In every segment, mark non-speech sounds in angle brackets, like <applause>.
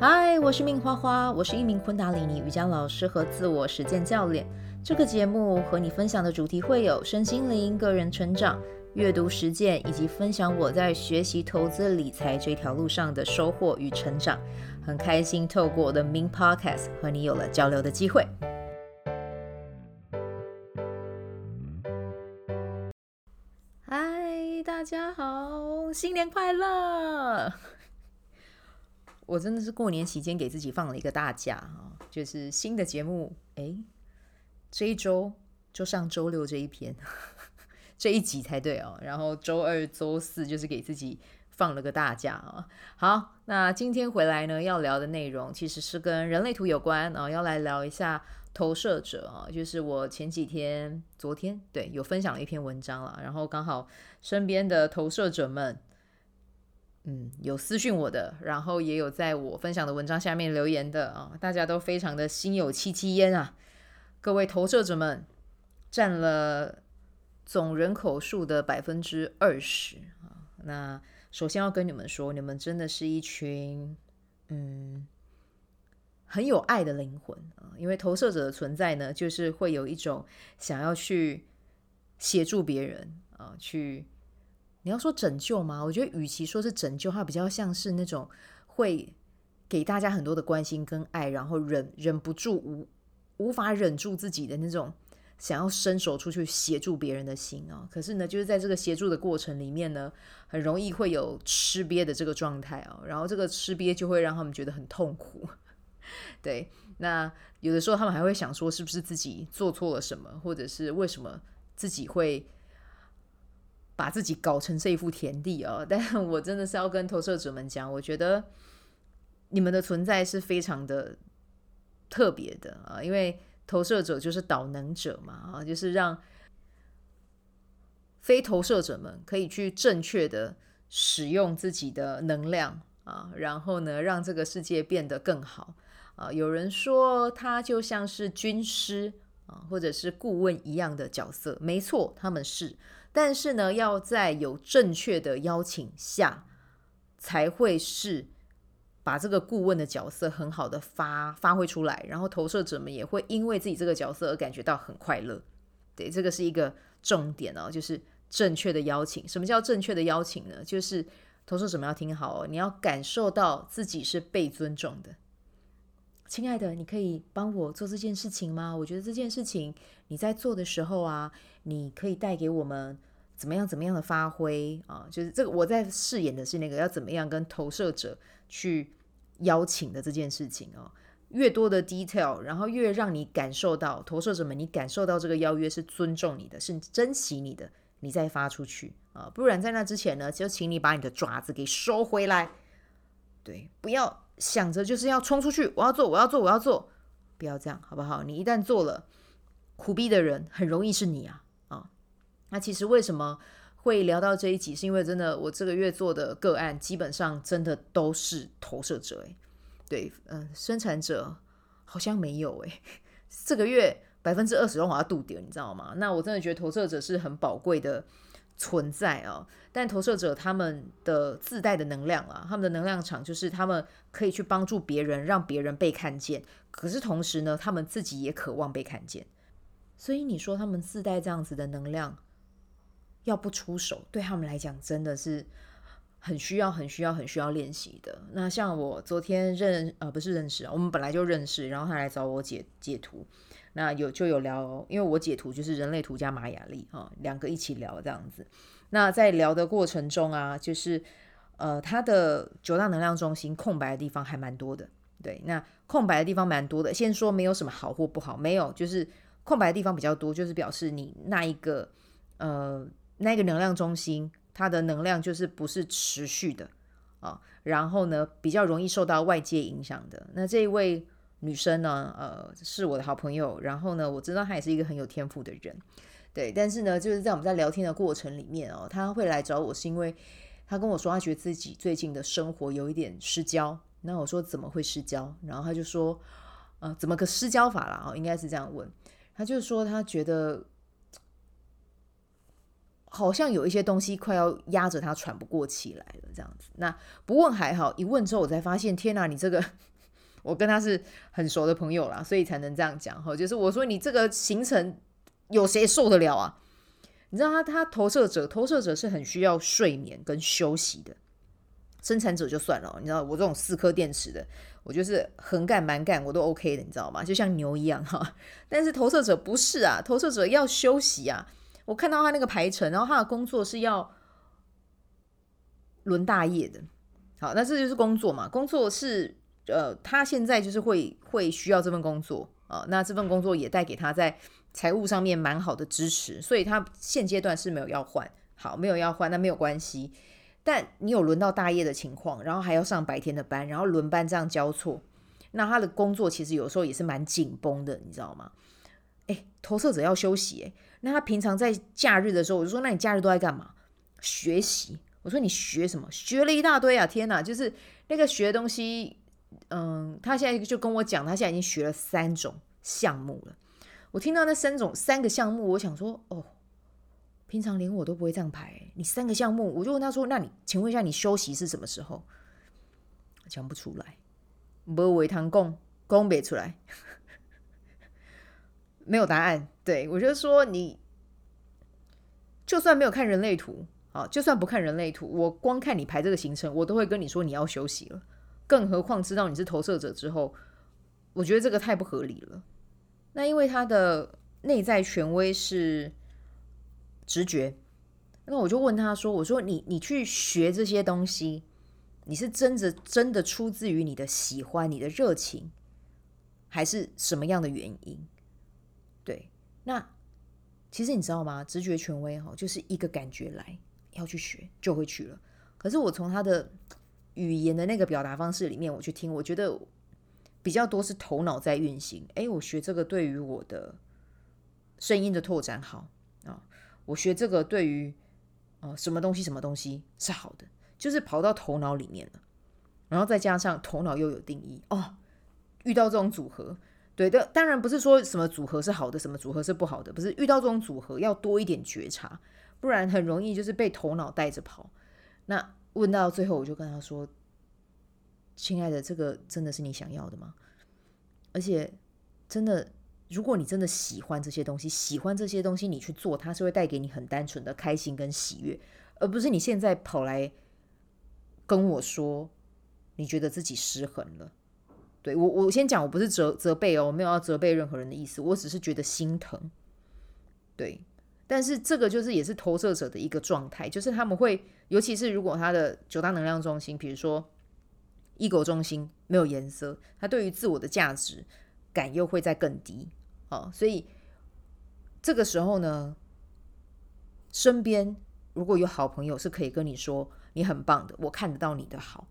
嗨，我是命花花，我是一名昆达里尼瑜伽老师和自我实践教练。这个节目和你分享的主题会有身心灵、个人成长、阅读实践，以及分享我在学习投资理财这条路上的收获与成长。很开心透过我的 Min Podcast 和你有了交流的机会。嗨，大家好，新年快乐！我真的是过年期间给自己放了一个大假啊，就是新的节目，哎，这一周就上周六这一篇，<laughs> 这一集才对哦。然后周二、周四就是给自己放了个大假啊。好，那今天回来呢，要聊的内容其实是跟人类图有关啊，要来聊一下投射者啊，就是我前几天、昨天对有分享了一篇文章了，然后刚好身边的投射者们。嗯，有私讯我的，然后也有在我分享的文章下面留言的啊，大家都非常的心有戚戚焉啊。各位投射者们占了总人口数的百分之二十啊。那首先要跟你们说，你们真的是一群嗯很有爱的灵魂啊，因为投射者的存在呢，就是会有一种想要去协助别人啊，去。你要说拯救吗？我觉得与其说是拯救，它比较像是那种会给大家很多的关心跟爱，然后忍忍不住无无法忍住自己的那种想要伸手出去协助别人的心啊。可是呢，就是在这个协助的过程里面呢，很容易会有吃瘪的这个状态哦。然后这个吃瘪就会让他们觉得很痛苦。<laughs> 对，那有的时候他们还会想说，是不是自己做错了什么，或者是为什么自己会。把自己搞成这一副田地啊！<laughs> 但我真的是要跟投射者们讲，我觉得你们的存在是非常的特别的啊，因为投射者就是导能者嘛啊，就是让非投射者们可以去正确的使用自己的能量啊，然后呢，让这个世界变得更好啊。有人说他就像是军师啊，或者是顾问一样的角色，没错，他们是。但是呢，要在有正确的邀请下，才会是把这个顾问的角色很好的发发挥出来，然后投射者们也会因为自己这个角色而感觉到很快乐。对，这个是一个重点哦，就是正确的邀请。什么叫正确的邀请呢？就是投射者们要听好哦，你要感受到自己是被尊重的。亲爱的，你可以帮我做这件事情吗？我觉得这件事情你在做的时候啊，你可以带给我们。怎么样？怎么样的发挥啊？就是这个我在饰演的是那个要怎么样跟投射者去邀请的这件事情哦。越多的 detail，然后越让你感受到投射者们，你感受到这个邀约是尊重你的，是珍惜你的，你再发出去啊。不然在那之前呢，就请你把你的爪子给收回来。对，不要想着就是要冲出去，我要做，我要做，我要做，不要这样，好不好？你一旦做了，苦逼的人很容易是你啊啊。那其实为什么会聊到这一集？是因为真的，我这个月做的个案基本上真的都是投射者诶，对，嗯、生产者好像没有诶。<laughs> 这个月百分之二十让我要度掉，你知道吗？那我真的觉得投射者是很宝贵的存在啊。但投射者他们的自带的能量啊，他们的能量场就是他们可以去帮助别人，让别人被看见。可是同时呢，他们自己也渴望被看见。所以你说他们自带这样子的能量。要不出手，对他们来讲真的是很需要、很需要、很需要练习的。那像我昨天认呃不是认识，我们本来就认识，然后他来找我解解图，那有就有聊，因为我解图就是人类图加玛雅历啊，两个一起聊这样子。那在聊的过程中啊，就是呃他的九大能量中心空白的地方还蛮多的，对，那空白的地方蛮多的。先说没有什么好或不好，没有，就是空白的地方比较多，就是表示你那一个呃。那个能量中心，它的能量就是不是持续的啊，然后呢，比较容易受到外界影响的。那这一位女生呢，呃，是我的好朋友，然后呢，我知道她也是一个很有天赋的人，对。但是呢，就是在我们在聊天的过程里面哦，她会来找我是因为她跟我说，她觉得自己最近的生活有一点失焦。那我说怎么会失焦？然后她就说，呃，怎么个失焦法啦？哦，应该是这样问。她就说她觉得。好像有一些东西快要压着他喘不过气来了，这样子。那不问还好，一问之后我才发现，天哪，你这个 <laughs> 我跟他是很熟的朋友啦，所以才能这样讲哈。就是我说你这个行程有谁受得了啊？你知道他他投射者，投射者是很需要睡眠跟休息的。生产者就算了，你知道我这种四颗电池的，我就是横干蛮干我都 OK 的，你知道吗？就像牛一样哈。但是投射者不是啊，投射者要休息啊。我看到他那个排程，然后他的工作是要轮大夜的。好，那这就是工作嘛？工作是呃，他现在就是会会需要这份工作啊。那这份工作也带给他在财务上面蛮好的支持，所以他现阶段是没有要换。好，没有要换，那没有关系。但你有轮到大夜的情况，然后还要上白天的班，然后轮班这样交错，那他的工作其实有时候也是蛮紧绷的，你知道吗？诶，投射者要休息，诶，那他平常在假日的时候，我就说，那你假日都在干嘛？学习。我说你学什么？学了一大堆啊！天哪，就是那个学东西，嗯，他现在就跟我讲，他现在已经学了三种项目了。我听到那三种三个项目，我想说，哦。平常连我都不会这样排，你三个项目，我就问他说：“那你请问一下，你休息是什么时候？”讲不出来，没有堂供供不出来，没有答案。对，我就说你就算没有看人类图啊，就算不看人类图，我光看你排这个行程，我都会跟你说你要休息了。更何况知道你是投射者之后，我觉得这个太不合理了。那因为他的内在权威是。直觉，那我就问他说：“我说你，你去学这些东西，你是真的真的出自于你的喜欢、你的热情，还是什么样的原因？”对，那其实你知道吗？直觉权威哈，就是一个感觉来要去学就会去了。可是我从他的语言的那个表达方式里面，我去听，我觉得比较多是头脑在运行。诶，我学这个对于我的声音的拓展好啊。我学这个对于呃什么东西什么东西是好的，就是跑到头脑里面了，然后再加上头脑又有定义哦，遇到这种组合，对的，当然不是说什么组合是好的，什么组合是不好的，不是遇到这种组合要多一点觉察，不然很容易就是被头脑带着跑。那问到最后，我就跟他说：“亲爱的，这个真的是你想要的吗？而且真的。”如果你真的喜欢这些东西，喜欢这些东西，你去做，它是会带给你很单纯的开心跟喜悦，而不是你现在跑来跟我说你觉得自己失衡了。对，我，我先讲，我不是责责备哦，我没有要责备任何人的意思，我只是觉得心疼。对，但是这个就是也是投射者的一个状态，就是他们会，尤其是如果他的九大能量中心，比如说 ego 中心没有颜色，他对于自我的价值感又会再更低。哦，所以这个时候呢，身边如果有好朋友是可以跟你说你很棒的，我看得到你的好，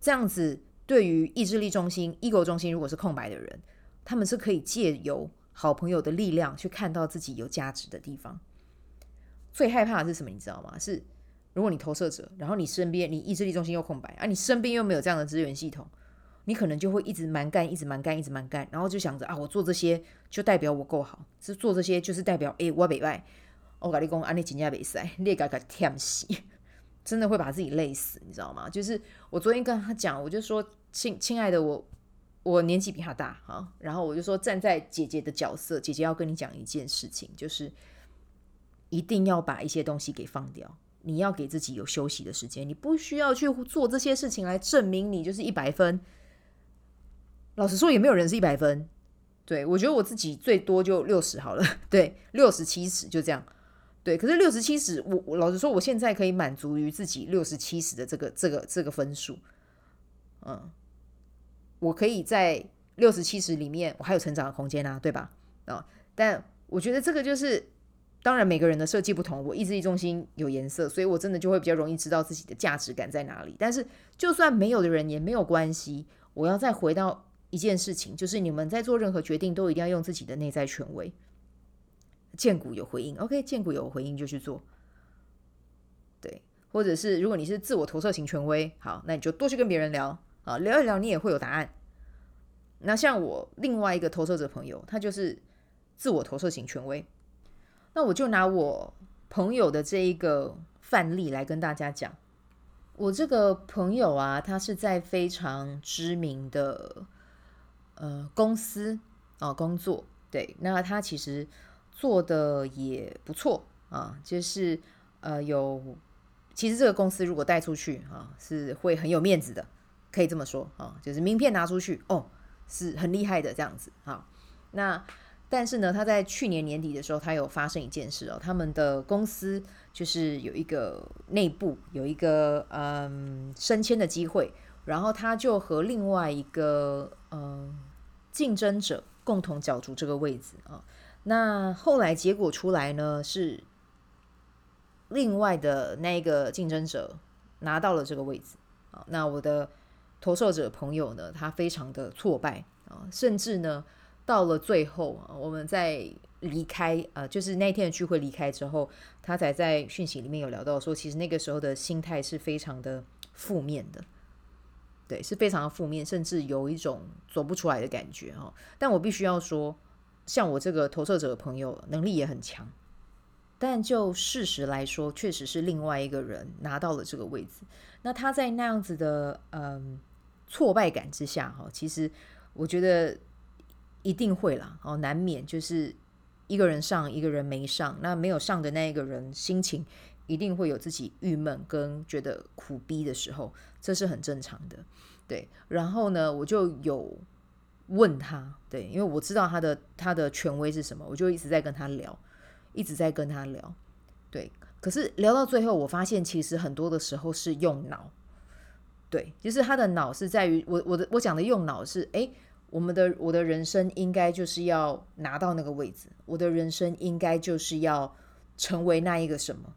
这样子对于意志力中心、ego 中心如果是空白的人，他们是可以借由好朋友的力量去看到自己有价值的地方。最害怕的是什么？你知道吗？是如果你投射者，然后你身边你意志力中心又空白啊，你身边又没有这样的资源系统。你可能就会一直蛮干，一直蛮干，一直蛮干，然后就想着啊，我做这些就代表我够好，是做这些就是代表诶，我北外。我跟你讲，安尼真正袂使，你会给他忝死，真的会把自己累死，你知道吗？就是我昨天跟他讲，我就说亲亲爱的我，我年纪比他大哈，然后我就说站在姐姐的角色，姐姐要跟你讲一件事情，就是一定要把一些东西给放掉，你要给自己有休息的时间，你不需要去做这些事情来证明你就是一百分。老实说，也没有人是一百分。对，我觉得我自己最多就六十好了。对，六十七十就这样。对，可是六十七十，我我老实说，我现在可以满足于自己六十七十的这个这个这个分数。嗯，我可以在六十七十里面，我还有成长的空间啊，对吧？啊，但我觉得这个就是，当然每个人的设计不同，我意志力中心有颜色，所以我真的就会比较容易知道自己的价值感在哪里。但是就算没有的人也没有关系，我要再回到。一件事情就是，你们在做任何决定都一定要用自己的内在权威。荐股有回应，OK，荐股有回应就去做。对，或者是如果你是自我投射型权威，好，那你就多去跟别人聊啊，聊一聊，你也会有答案。那像我另外一个投射者朋友，他就是自我投射型权威，那我就拿我朋友的这一个范例来跟大家讲。我这个朋友啊，他是在非常知名的呃公司啊工作，对，那他其实做的也不错啊，就是呃有，其实这个公司如果带出去啊，是会很有面子的，可以这么说啊，就是名片拿出去哦，是很厉害的这样子啊，那。但是呢，他在去年年底的时候，他有发生一件事哦。他们的公司就是有一个内部有一个嗯升迁的机会，然后他就和另外一个嗯竞争者共同角逐这个位置啊。那后来结果出来呢，是另外的那一个竞争者拿到了这个位置啊。那我的投射者朋友呢，他非常的挫败啊，甚至呢。到了最后，我们在离开呃，就是那天的聚会离开之后，他才在讯息里面有聊到说，其实那个时候的心态是非常的负面的，对，是非常的负面，甚至有一种走不出来的感觉哈。但我必须要说，像我这个投射者的朋友，能力也很强，但就事实来说，确实是另外一个人拿到了这个位置。那他在那样子的嗯挫败感之下哈，其实我觉得。一定会啦，哦，难免就是一个人上，一个人没上。那没有上的那一个人，心情一定会有自己郁闷跟觉得苦逼的时候，这是很正常的。对，然后呢，我就有问他，对，因为我知道他的他的权威是什么，我就一直在跟他聊，一直在跟他聊。对，可是聊到最后，我发现其实很多的时候是用脑，对，就是他的脑是在于我我的我讲的用脑是诶。我们的我的人生应该就是要拿到那个位置，我的人生应该就是要成为那一个什么，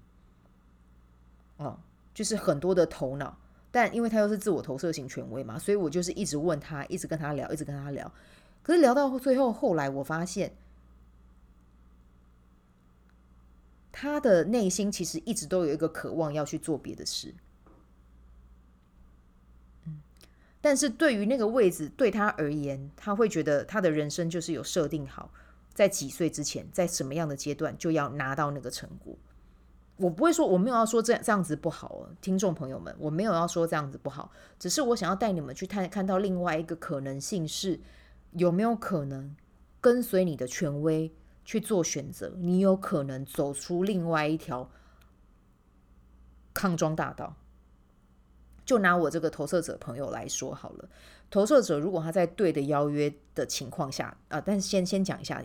哦，就是很多的头脑，但因为他又是自我投射型权威嘛，所以我就是一直问他，一直跟他聊，一直跟他聊，可是聊到最后，后来我发现他的内心其实一直都有一个渴望要去做别的事。嗯但是对于那个位置，对他而言，他会觉得他的人生就是有设定好，在几岁之前，在什么样的阶段就要拿到那个成果。我不会说，我没有要说这这样子不好哦，听众朋友们，我没有要说这样子不好，只是我想要带你们去看看到另外一个可能性是，有没有可能跟随你的权威去做选择，你有可能走出另外一条康庄大道。就拿我这个投射者朋友来说好了，投射者如果他在对的邀约的情况下啊、呃，但是先先讲一下，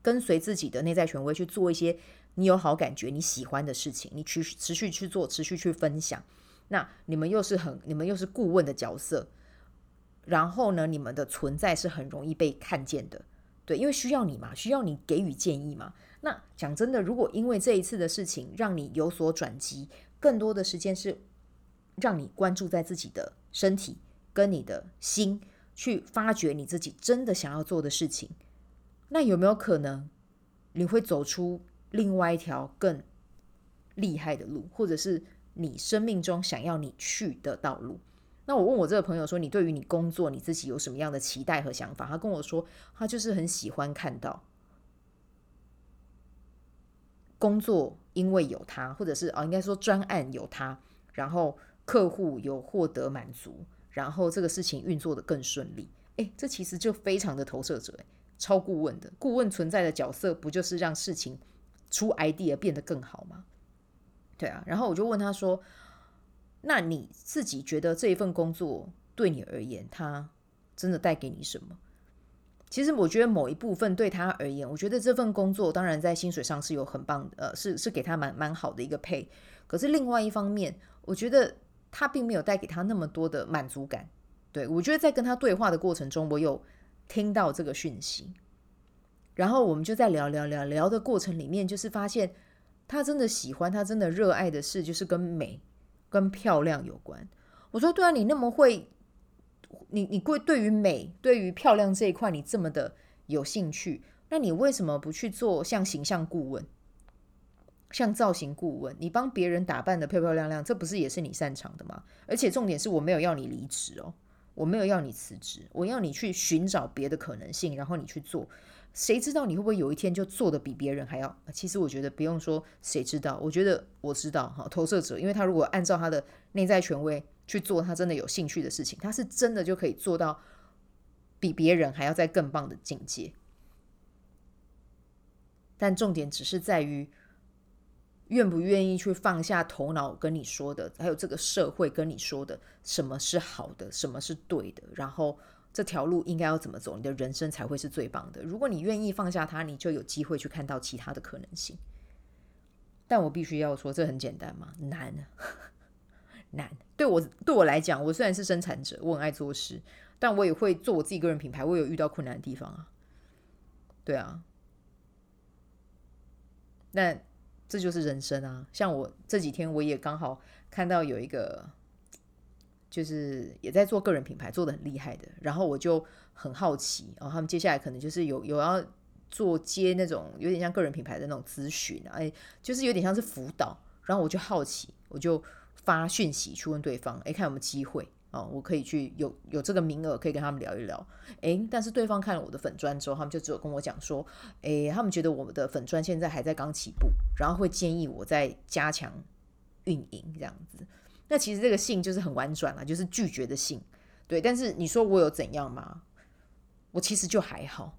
跟随自己的内在权威去做一些你有好感觉、你喜欢的事情，你去持续去做，持续去分享。那你们又是很，你们又是顾问的角色，然后呢，你们的存在是很容易被看见的，对，因为需要你嘛，需要你给予建议嘛。那讲真的，如果因为这一次的事情让你有所转机，更多的时间是。让你关注在自己的身体跟你的心，去发掘你自己真的想要做的事情。那有没有可能你会走出另外一条更厉害的路，或者是你生命中想要你去的道路？那我问我这个朋友说：“你对于你工作你自己有什么样的期待和想法？”他跟我说：“他就是很喜欢看到工作，因为有他，或者是啊，应该说专案有他，然后。”客户有获得满足，然后这个事情运作得更顺利。诶，这其实就非常的投射者，超顾问的顾问存在的角色，不就是让事情出 idea 变得更好吗？对啊，然后我就问他说：“那你自己觉得这一份工作对你而言，它真的带给你什么？”其实我觉得某一部分对他而言，我觉得这份工作当然在薪水上是有很棒的，呃，是是给他蛮蛮好的一个配。可是另外一方面，我觉得。他并没有带给他那么多的满足感，对，我觉得在跟他对话的过程中，我有听到这个讯息，然后我们就在聊聊聊聊的过程里面，就是发现他真的喜欢，他真的热爱的事就是跟美、跟漂亮有关。我说，对啊，你那么会，你你会对于美、对于漂亮这一块，你这么的有兴趣，那你为什么不去做像形象顾问？像造型顾问，你帮别人打扮得漂漂亮亮，这不是也是你擅长的吗？而且重点是我没有要你离职哦，我没有要你辞职，我要你去寻找别的可能性，然后你去做。谁知道你会不会有一天就做的比别人还要？其实我觉得不用说谁知道，我觉得我知道哈。投射者，因为他如果按照他的内在权威去做他真的有兴趣的事情，他是真的就可以做到比别人还要再更棒的境界。但重点只是在于愿不愿意去放下头脑跟你说的，还有这个社会跟你说的什么是好的，什么是对的，然后。这条路应该要怎么走，你的人生才会是最棒的。如果你愿意放下它，你就有机会去看到其他的可能性。但我必须要说，这很简单吗？难，<laughs> 难。对我对我来讲，我虽然是生产者，我很爱做事，但我也会做我自己个人品牌。我有遇到困难的地方啊，对啊。那这就是人生啊。像我这几天，我也刚好看到有一个。就是也在做个人品牌，做得很厉害的。然后我就很好奇，然后他们接下来可能就是有有要做接那种有点像个人品牌的那种咨询，哎，就是有点像是辅导。然后我就好奇，我就发讯息去问对方，哎，看有没有机会哦，我可以去有有这个名额可以跟他们聊一聊。哎，但是对方看了我的粉砖之后，他们就只有跟我讲说，哎，他们觉得我们的粉砖现在还在刚起步，然后会建议我再加强运营这样子。那其实这个信就是很婉转了，就是拒绝的信，对。但是你说我有怎样吗？我其实就还好，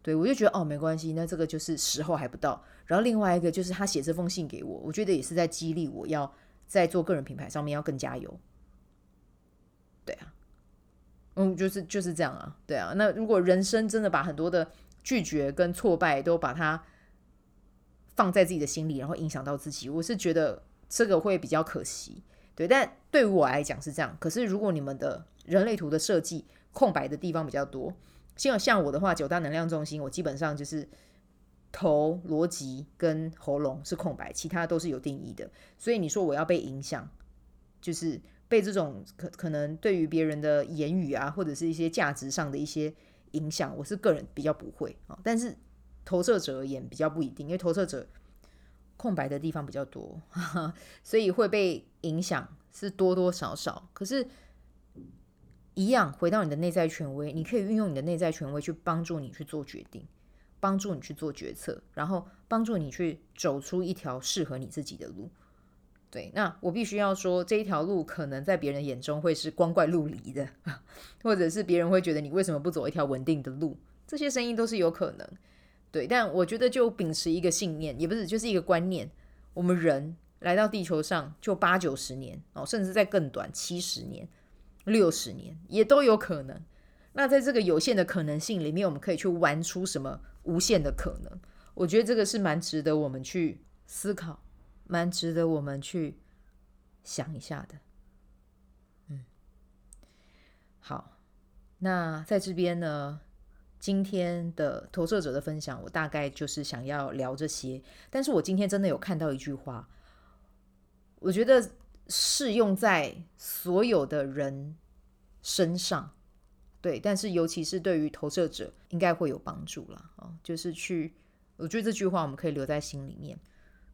对，我就觉得哦没关系，那这个就是时候还不到。然后另外一个就是他写这封信给我，我觉得也是在激励我要在做个人品牌上面要更加油。对啊，嗯，就是就是这样啊，对啊。那如果人生真的把很多的拒绝跟挫败都把它放在自己的心里，然后影响到自己，我是觉得这个会比较可惜。对，但对于我来讲是这样。可是如果你们的人类图的设计空白的地方比较多，像像我的话，九大能量中心，我基本上就是头、逻辑跟喉咙是空白，其他都是有定义的。所以你说我要被影响，就是被这种可可能对于别人的言语啊，或者是一些价值上的一些影响，我是个人比较不会啊。但是投射者而言比较不一定，因为投射者。空白的地方比较多，<laughs> 所以会被影响是多多少少。可是，一样回到你的内在权威，你可以运用你的内在权威去帮助你去做决定，帮助你去做决策，然后帮助你去走出一条适合你自己的路。对，那我必须要说，这一条路可能在别人眼中会是光怪陆离的，<laughs> 或者是别人会觉得你为什么不走一条稳定的路？这些声音都是有可能。对，但我觉得就秉持一个信念，也不是，就是一个观念。我们人来到地球上就八九十年哦，甚至在更短七十年、六十年也都有可能。那在这个有限的可能性里面，我们可以去玩出什么无限的可能？我觉得这个是蛮值得我们去思考，蛮值得我们去想一下的。嗯，好，那在这边呢，今天的投射者的分享，我大概就是想要聊这些。但是我今天真的有看到一句话，我觉得适用在所有的人身上，对，但是尤其是对于投射者，应该会有帮助啦。哦，就是去，我觉得这句话我们可以留在心里面，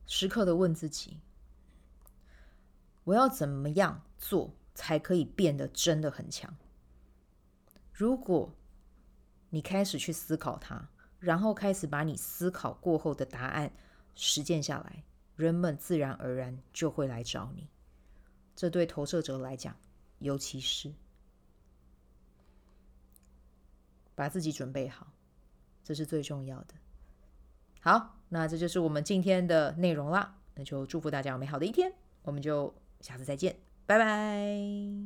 时刻的问自己：我要怎么样做才可以变得真的很强？如果你开始去思考它，然后开始把你思考过后的答案实践下来，人们自然而然就会来找你。这对投射者来讲，尤其是把自己准备好，这是最重要的。好，那这就是我们今天的内容啦。那就祝福大家有美好的一天，我们就下次再见，拜拜。